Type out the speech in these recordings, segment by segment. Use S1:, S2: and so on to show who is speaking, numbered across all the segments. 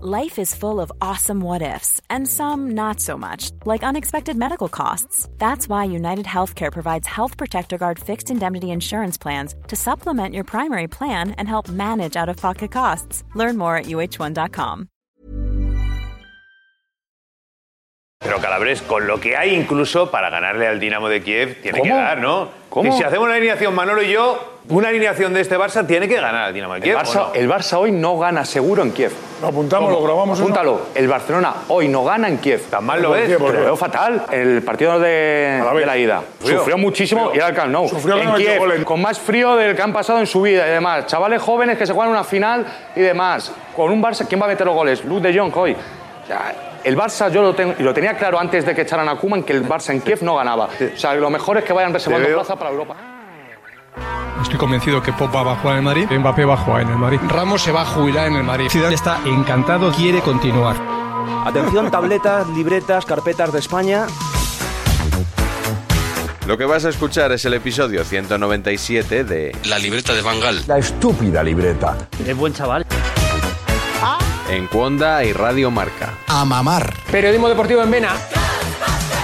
S1: Life is full of awesome what ifs, and some not so much, like unexpected medical costs. That's why United Healthcare provides Health Protector Guard fixed indemnity insurance plans to supplement your primary plan and help manage out of pocket costs. Learn more at uh1.com.
S2: Pero Calabres, con lo que hay incluso para ganarle al Dinamo de Kiev, tiene que
S3: ¿Cómo?
S2: ganar, ¿no?
S3: ¿Cómo?
S2: Que si hacemos una alineación Manolo y yo, una alineación de este Barça tiene que ganar al Dinamo de
S3: El
S2: Kiev. ¿o
S3: Barça,
S2: no?
S3: el Barça hoy no gana seguro en Kiev.
S4: Lo apuntamos, lo grabamos. eso?
S3: Apúntalo. El Barcelona hoy no gana en Kiev.
S2: ¿Tan mal lo
S4: ¿Por
S2: ves?
S4: qué?
S3: lo veo fatal. El partido de,
S4: la vez.
S3: de la ida.
S2: Frío.
S3: Sufrió muchísimo y era el Camp Nou.
S4: Sufrió
S3: en Kiev,
S4: goles.
S3: con más frío del que han pasado en su vida y demás. Chavales jóvenes que se juegan una final y demás. Con un Barça, ¿quién va a meter los goles? Luke de Jong hoy. O sea, el Barça, yo lo, tengo, y lo tenía claro antes de que echaran a Koeman, que el Barça en Kiev no ganaba. O sea, lo mejor es que vayan reservando plaza para Europa.
S5: Estoy convencido que Pogba va a jugar en el Madrid, Mbappé va a jugar en el Madrid, Ramos se va a jubilar en el Madrid. Zidane está encantado, quiere continuar.
S6: Atención, tabletas, libretas, carpetas de España.
S7: Lo que vas a escuchar es el episodio 197 de
S8: La libreta de Bangal.
S9: La estúpida libreta.
S6: Es buen chaval.
S7: En Cuonda y Radio Marca.
S9: A mamar.
S5: Periodismo deportivo en Vena.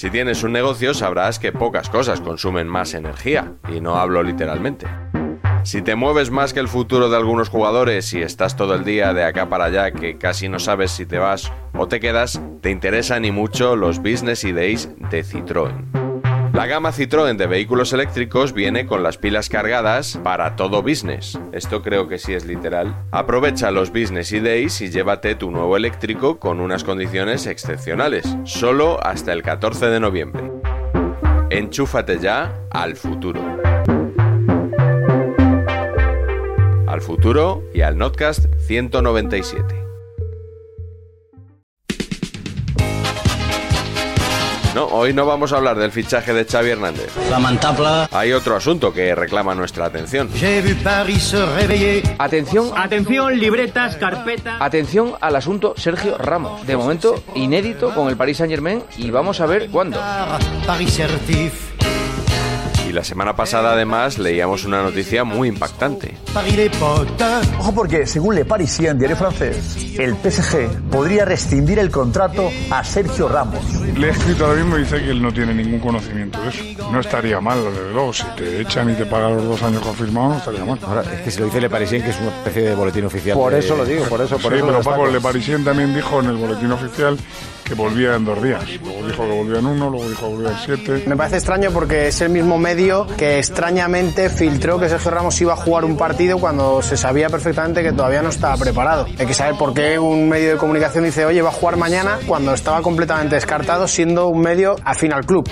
S7: Si tienes un negocio sabrás que pocas cosas consumen más energía, y no hablo literalmente. Si te mueves más que el futuro de algunos jugadores y estás todo el día de acá para allá que casi no sabes si te vas o te quedas, te interesan y mucho los Business Days de Citroën. La gama Citroën de vehículos eléctricos viene con las pilas cargadas para todo business. Esto creo que sí es literal. Aprovecha los Business Days y llévate tu nuevo eléctrico con unas condiciones excepcionales, solo hasta el 14 de noviembre. Enchúfate ya al futuro. Al futuro y al Notcast 197. No, hoy no vamos a hablar del fichaje de Xavi Hernández.
S6: Lamentable.
S7: Hay otro asunto que reclama nuestra atención.
S10: Atención,
S6: Atención, libretas, carpetas.
S10: atención al asunto Sergio Ramos. De momento, inédito con el Paris Saint Germain y vamos a ver cuándo.
S7: Y la semana pasada además leíamos una noticia muy impactante.
S9: Ojo porque, según Le Parisien, diario francés, el PSG podría rescindir el contrato a Sergio Ramos.
S4: Le he escrito ahora mismo y dice que él no tiene ningún conocimiento de eso. No estaría mal, desde luego. Si te echan y te pagan los dos años confirmados, no estaría mal.
S8: Ahora, es que si lo dice Le Parisien, que es una especie de boletín oficial.
S10: Por
S8: de-
S10: eso lo digo, por eso, por
S4: sí,
S10: eso
S4: pero Paco. Le Parisien también dijo en el boletín oficial que volvía en dos días. Luego dijo que volvía en uno, luego dijo que volvía en siete.
S11: Me parece extraño porque es el mismo medio que extrañamente filtró que Sergio Ramos iba a jugar un partido cuando se sabía perfectamente que todavía no estaba preparado. Hay que saber por qué un medio de comunicación dice, oye, va a jugar mañana cuando estaba completamente descartado siendo un medio afín al club.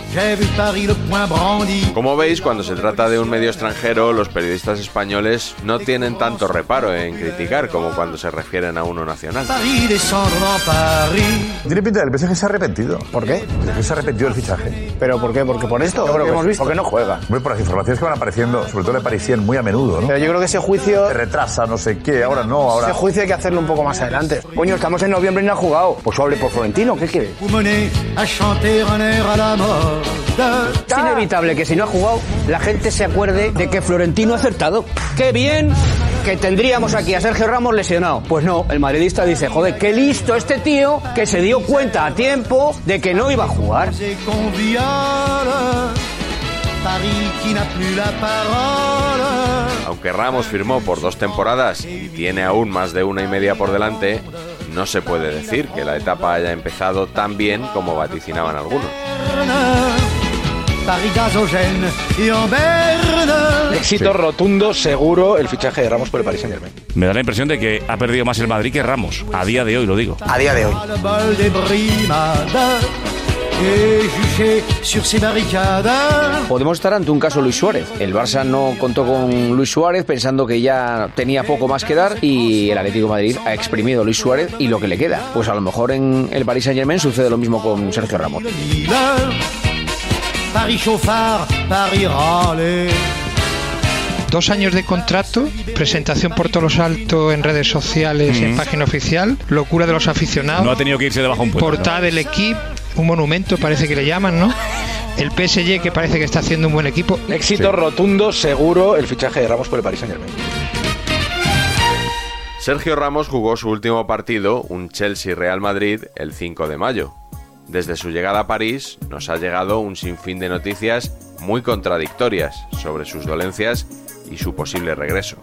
S7: Como veis, cuando se trata de un medio extranjero, los periodistas españoles no tienen tanto reparo en criticar como cuando se refieren a uno nacional.
S9: Del PSG se ha arrepentido.
S11: ¿Por qué?
S9: El PSG se ha arrepentido del fichaje.
S11: ¿Pero por qué? ¿Porque por esto?
S9: Yo creo
S11: que hemos visto.
S9: porque no juega. Voy por las informaciones que van apareciendo, sobre todo de Parisien, muy a menudo, ¿no?
S11: Pero yo creo que ese juicio,
S9: Se retrasa, no sé qué, ahora no, ahora...
S11: ese juicio hay que hacerlo un poco más adelante.
S6: Coño, estamos en noviembre y no ha jugado. Pues hable por Florentino, ¿qué quiere? Es inevitable que si no ha jugado, la gente se acuerde de que Florentino ha acertado. ¡Qué bien! Que tendríamos aquí a Sergio Ramos lesionado. Pues no, el madridista dice, joder, qué listo este tío que se dio cuenta a tiempo de que no iba a jugar.
S7: Aunque Ramos firmó por dos temporadas y tiene aún más de una y media por delante, no se puede decir que la etapa haya empezado tan bien como vaticinaban algunos.
S6: Éxito rotundo, seguro, el fichaje de Ramos por el Paris Saint Germain.
S8: Me da la impresión de que ha perdido más el Madrid que Ramos. A día de hoy lo digo.
S6: A día de hoy.
S10: Podemos estar ante un caso Luis Suárez. El Barça no contó con Luis Suárez pensando que ya tenía poco más que dar y el Atlético de Madrid ha exprimido a Luis Suárez y lo que le queda. Pues a lo mejor en el Paris Saint Germain sucede lo mismo con Sergio Ramos.
S12: Lille, Paris chauffard, Paris râle.
S5: Dos años de contrato, presentación por todos los altos en redes sociales y en
S8: Mm.
S5: página oficial, locura de los aficionados.
S8: No ha tenido que irse debajo de un puente.
S5: Portada del equipo, un monumento parece que le llaman, ¿no? El PSG que parece que está haciendo un buen equipo.
S6: Éxito rotundo, seguro, el fichaje de Ramos por el Paris Saint Germain.
S7: Sergio Ramos jugó su último partido, un Chelsea-Real Madrid, el 5 de mayo. Desde su llegada a París nos ha llegado un sinfín de noticias muy contradictorias sobre sus dolencias y su posible regreso.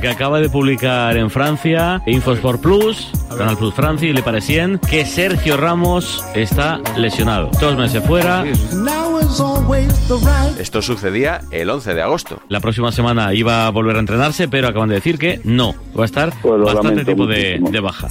S13: que acaba de publicar en Francia, Infosport Plus, Canal Plus Francia y Le Parisien, que Sergio Ramos está lesionado. Dos meses fuera.
S7: Esto sucedía el 11 de agosto.
S13: La próxima semana iba a volver a entrenarse, pero acaban de decir que no. Va a estar
S14: lo
S13: bastante tiempo de, de baja.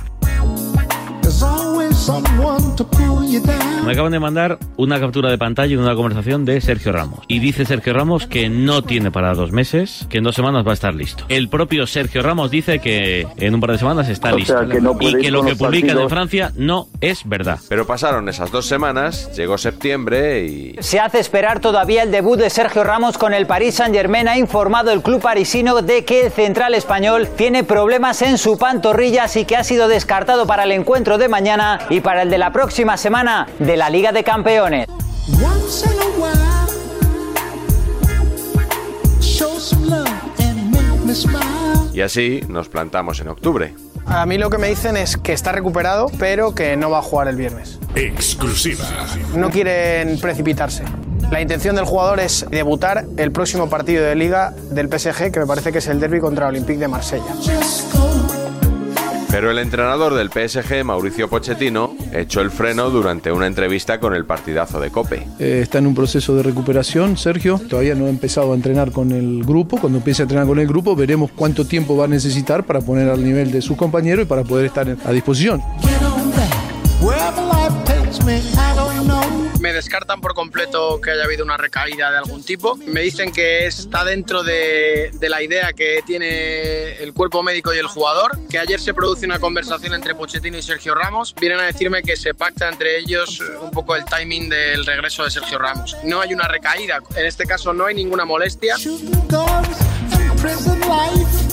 S13: Me acaban de mandar una captura de pantalla de una conversación de Sergio Ramos. Y dice Sergio Ramos que no tiene para dos meses, que en dos semanas va a estar listo. El propio Sergio Ramos dice que en un par de semanas está
S14: O
S13: listo.
S14: sea, que no puede
S13: y que lo que en
S14: partidos.
S13: Francia no es verdad.
S7: Pero pasaron esas dos semanas, llegó septiembre y
S15: Se hace esperar todavía el debut de Sergio Ramos con el Paris Saint-Germain. Ha informado el club parisino de que el central español tiene problemas en su pantorrilla, así que ha sido descartado para el encuentro de mañana y para el de la próxima semana de la Liga de Campeones.
S7: Y así nos plantamos en octubre.
S11: A mí lo que me dicen es que está recuperado, pero que no va a jugar el viernes.
S16: Exclusiva.
S11: No quieren precipitarse. La intención del jugador es debutar el próximo partido de liga del PSG, que me parece que es el derby contra Olympique de Marsella.
S7: Pero el entrenador del PSG, Mauricio Pochettino, echó el freno durante una entrevista con el partidazo de Cope.
S17: Eh, está en un proceso de recuperación, Sergio. Todavía no ha empezado a entrenar con el grupo. Cuando empiece a entrenar con el grupo, veremos cuánto tiempo va a necesitar para poner al nivel de sus compañeros y para poder estar a disposición.
S12: Me,
S11: descartan por completo que haya habido una recaída de algún tipo. Me dicen que está dentro de, de la idea que tiene el cuerpo médico y el jugador. Que ayer se produce una conversación entre Pochettino y Sergio Ramos. Vienen a decirme que se pacta entre ellos eh, un poco el timing del regreso de Sergio Ramos. No hay una recaída. En este caso no hay ninguna molestia.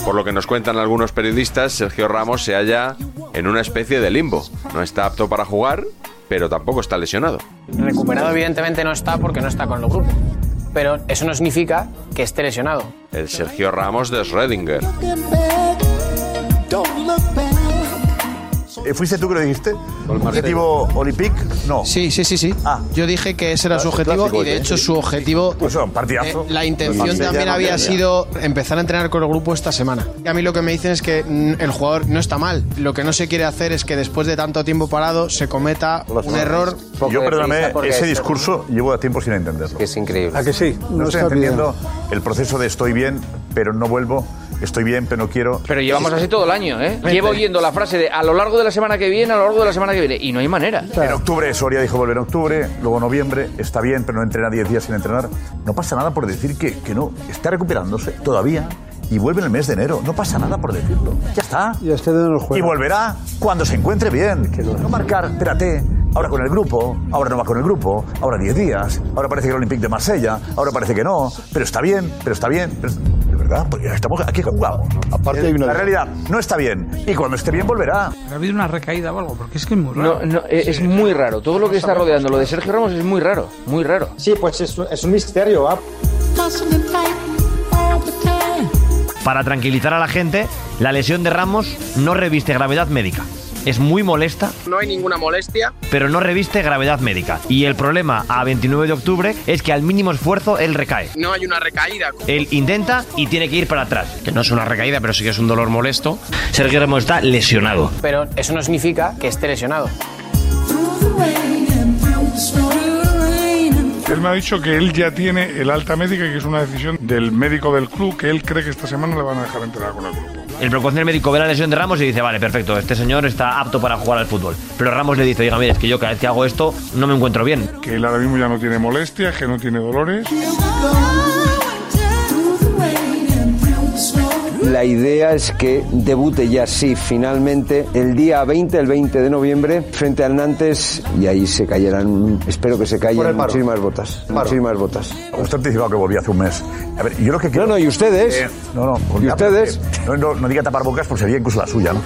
S7: Por lo que nos cuentan algunos periodistas, Sergio Ramos se halla en una especie de limbo. No está apto para jugar, pero tampoco está lesionado.
S11: Recuperado evidentemente no está porque no está con el grupo. Pero eso no significa que esté lesionado.
S7: El Sergio Ramos de Schrödinger.
S9: ¿Fuiste tú que lo dijiste? ¿Objetivo Olympique? No.
S11: Sí, sí, sí, sí.
S9: Ah.
S11: Yo dije que ese era su objetivo
S9: clásico,
S11: y de
S9: ¿eh?
S11: hecho su objetivo,
S9: Pues son, partidazo.
S11: eh, la intención
S9: Marsella,
S11: también había
S9: Marsella.
S11: sido empezar a entrenar con el grupo esta semana. Y a mí lo que me dicen es que mm, el jugador no está mal. Lo que no se quiere hacer es que después de tanto tiempo parado se cometa un error.
S9: Yo, perdóname, ese discurso llevo a tiempo sin entenderlo.
S6: Es increíble.
S9: ¿A que sí? No,
S11: No
S9: estoy
S11: está
S9: entendiendo el proceso de estoy bien, pero no vuelvo. Estoy bien, pero no quiero.
S10: Pero llevamos así todo el año, ¿eh? Llevo oyendo la frase de a lo largo de la semana que viene, a lo largo de la semana que viene, y no hay manera.
S9: En octubre, Soria dijo volver en octubre, luego noviembre, está bien, pero no entrena 10 días sin entrenar. No pasa nada por decir que, que no, está recuperándose todavía y vuelve en el mes de enero. No pasa nada por decirlo. Ya está. Y volverá cuando se encuentre bien. No marcar, espérate, ahora con el grupo, ahora no va con el grupo, ahora 10 días, ahora parece que el Olympique de Marsella, ahora parece que no, pero está bien, pero está bien. pero- verdad, porque estamos aquí jugamos.
S8: Aparte hay una-
S9: La realidad no está bien y cuando esté bien volverá.
S5: ¿Ha habido una recaída o algo? Porque es que es muy
S10: No, no, eh, es muy raro. Todo lo que está rodeando lo de Sergio Ramos es muy raro, muy raro.
S18: Sí, pues es, un- es un misterio. ¿ah?
S19: Para tranquilizar a la gente, la lesión de Ramos no reviste gravedad médica. Es muy molesta,
S11: No hay ninguna molestia.
S19: pero no reviste gravedad médica. Y el problema a 29 de octubre es que al mínimo esfuerzo él recae.
S11: No hay una recaída.
S19: Él intenta y tiene que ir para atrás. Que no es una recaída, pero sí que es un dolor molesto. Sergio Ramos está lesionado.
S11: Pero eso no significa que esté lesionado.
S4: Él me ha dicho que él ya tiene el alta médica y que es una decisión del médico del club que él cree que esta semana le van a dejar entrenar con el grupo.
S19: El preconcejo médico ve la lesión de Ramos y dice, vale, perfecto, este señor está apto para jugar al fútbol. Pero Ramos le dice, oiga, mire, es que yo cada vez que hago esto no me encuentro bien.
S4: Que él ahora mismo ya no tiene molestias, que no tiene dolores.
S14: La idea es que debute ya sí, finalmente, el día 20, el 20 de noviembre, frente al Nantes, y ahí se cayeran, espero que se caigan muchísimas botas.
S9: Paro.
S14: Muchísimas botas.
S9: Usted anticipado que volvía hace un mes. A ver, yo lo que quiero...
S14: No, no, ¿y ustedes?
S9: Eh, no, no.
S14: ¿Y ustedes?
S9: No, no, no diga tapar bocas porque sería incluso la suya, ¿no?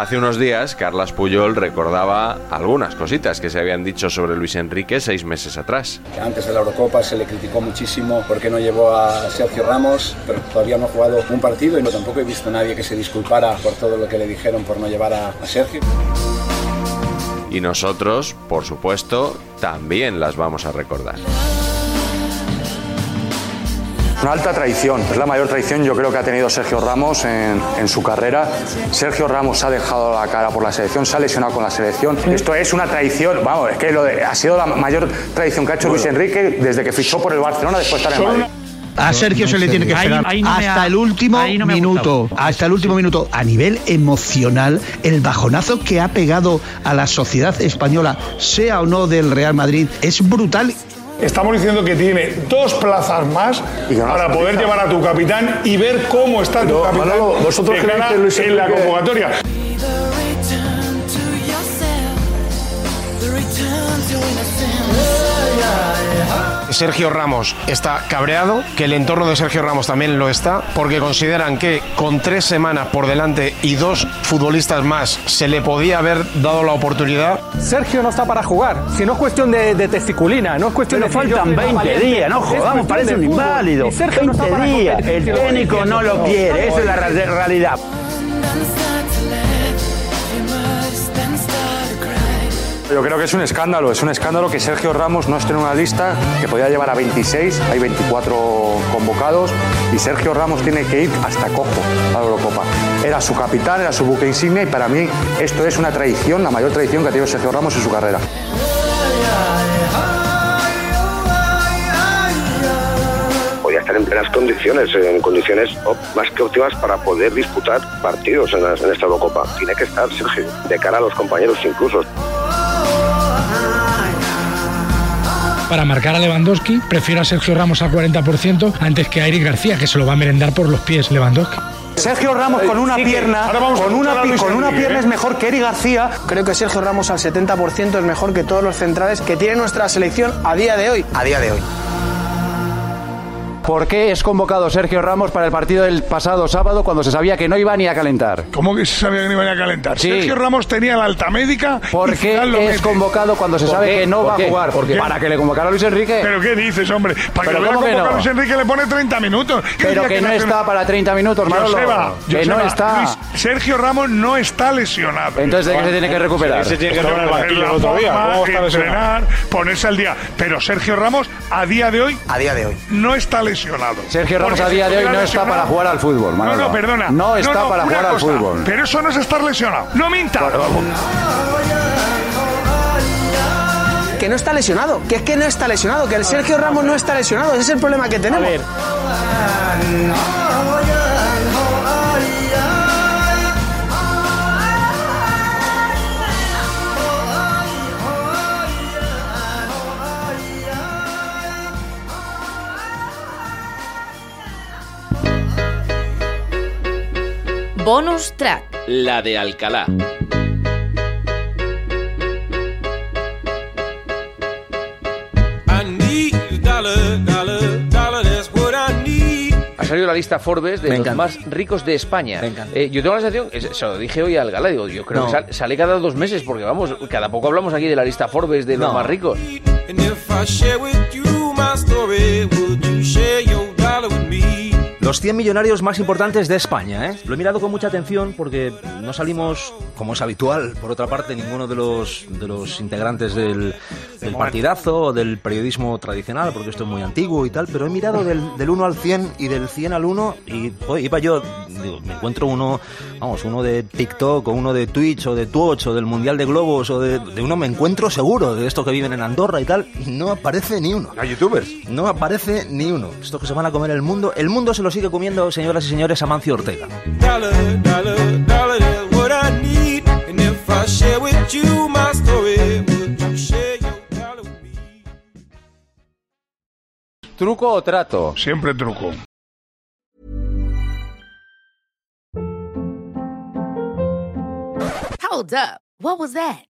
S7: Hace unos días, Carlas Puyol recordaba algunas cositas que se habían dicho sobre Luis Enrique seis meses atrás.
S16: Que Antes de la Eurocopa se le criticó muchísimo porque no llevó a Sergio Ramos, pero todavía no ha jugado un partido y no tampoco he visto a nadie que se disculpara por todo lo que le dijeron por no llevar a, a Sergio.
S7: Y nosotros, por supuesto, también las vamos a recordar.
S3: Una alta traición, es la mayor traición yo creo que ha tenido Sergio Ramos en, en su carrera. Sergio Ramos ha dejado la cara por la selección, se ha lesionado con la selección. Esto es una traición, vamos, es que lo de- ha sido la mayor traición que ha hecho Luis Enrique desde que fichó por el Barcelona después de estar en Madrid.
S20: A Sergio se le tiene que esperar
S3: ahí no me
S20: hasta
S3: ha-
S20: el último
S3: no
S20: minuto, hasta el último minuto. A nivel emocional, el bajonazo que ha pegado a la sociedad española, sea o no del Real Madrid, es brutal.
S4: Estamos diciendo que tiene dos plazas más para poder llevar a tu capitán y ver cómo está tu capitán
S20: Manolo, ¿vosotros
S4: de
S20: creéis
S4: cara
S20: que Luis
S4: en la convocatoria.
S21: Sergio Ramos está cabreado, que el entorno de Sergio Ramos también lo está, porque consideran que con tres semanas por delante y dos futbolistas más se le podía haber dado la oportunidad.
S22: Sergio no está para jugar. Si no es cuestión de, de testiculina, no es cuestión
S6: Pero
S22: de.
S6: faltan
S22: soy
S6: 20
S22: valiente.
S6: días, no jodamos, parece un inválido.
S22: Y Sergio no está
S6: 20
S22: para
S6: días, el técnico no lo quiere,
S22: no,
S6: esa es la realidad.
S3: Yo creo que es un escándalo, es un escándalo que Sergio Ramos no esté en una lista que podía llevar a 26, hay 24 convocados y Sergio Ramos tiene que ir hasta cojo a la Eurocopa. Era su capitán, era su buque insignia y para mí esto es una traición, la mayor traición que ha tenido Sergio Ramos en su carrera.
S23: en plenas condiciones, en condiciones más que óptimas para poder disputar partidos en esta Eurocopa. Tiene que estar, Sergio, de cara a los compañeros incluso.
S24: Para marcar a Lewandowski, prefiero a Sergio Ramos al 40% antes que a Eric García, que se lo va a merendar por los pies Lewandowski.
S3: Sergio Ramos con una pierna, con una, pi- con una pierna es mejor que Eric García.
S11: Creo que Sergio Ramos al 70% es mejor que todos los centrales que tiene nuestra selección a día de hoy. A día de hoy.
S25: ¿Por qué es convocado Sergio Ramos para el partido del pasado sábado cuando se sabía que no iba ni a calentar?
S4: ¿Cómo que se sabía que no iban a calentar?
S25: Sí.
S4: Sergio Ramos tenía la alta médica.
S25: ¿Por
S4: y
S25: qué es
S4: mete.
S25: convocado cuando se
S4: ¿Por
S25: sabe
S4: qué?
S25: que no
S4: ¿Por
S25: va a jugar?
S4: ¿Por qué?
S25: Para que le convocara a Luis Enrique.
S4: ¿Pero qué dices, hombre? Para
S25: Pero
S4: que lo
S25: ¿cómo que
S4: convocar a
S25: no?
S4: Luis Enrique le pone 30 minutos. ¿Qué
S25: Pero que no está para 30 minutos, Manolo.
S4: Joseba,
S25: Que
S4: Joseba,
S25: no está.
S4: Luis, Sergio Ramos no está lesionado.
S25: Entonces, ¿de qué se tiene que recuperar?
S4: Se tiene que
S25: en el
S4: recuperar
S25: banquillo el otro día.
S4: forma,
S25: ¿Cómo está lesionado?
S4: entrenar, ponerse al día. Pero Sergio Ramos, a día de hoy...
S11: A día de hoy.
S4: No está lesionado.
S25: Sergio Ramos
S4: Porque
S25: a
S4: si
S25: día de hoy no está para jugar al fútbol,
S4: No,
S25: Manolo.
S4: no, perdona.
S25: No está para jugar al fútbol.
S4: Pero eso no es estar lesionado. No minta.
S11: Que no está lesionado, que es que no está lesionado, que el Sergio Ramos no está lesionado, ese es el problema que tenemos.
S26: Bonus track.
S27: La de Alcalá.
S10: Ha salido la lista Forbes de
S6: Me
S10: los
S6: encanta.
S10: más ricos de España. Eh, yo tengo la sensación, se lo dije hoy al Gala, digo, yo creo
S6: No.
S10: que sal- sale cada dos meses, porque vamos, cada poco hablamos aquí de la lista Forbes de los
S6: No.
S10: más ricos.
S28: Los 100 millonarios más importantes de España, ¿eh? Lo he mirado con mucha atención porque no salimos, como es habitual, por otra parte, ninguno de los, de los integrantes del, del partidazo o del periodismo tradicional, porque esto es muy antiguo y tal, pero he mirado del, del 1 al 100 y del 100 al 1 y joder, iba yo, digo, me encuentro uno, vamos, uno de TikTok o uno de Twitch o de Twitch o del Mundial de Globos o de, de uno me encuentro seguro, de estos que viven en Andorra y tal, y no aparece ni uno.
S7: ¿A youtubers?
S28: No aparece ni uno. Estos que se van a comer el mundo, el mundo se lo sigue comiendo, señoras y señores, Amancio Ortega.
S25: ¿Truco o trato?
S4: Siempre truco.
S26: Hold up. What was that?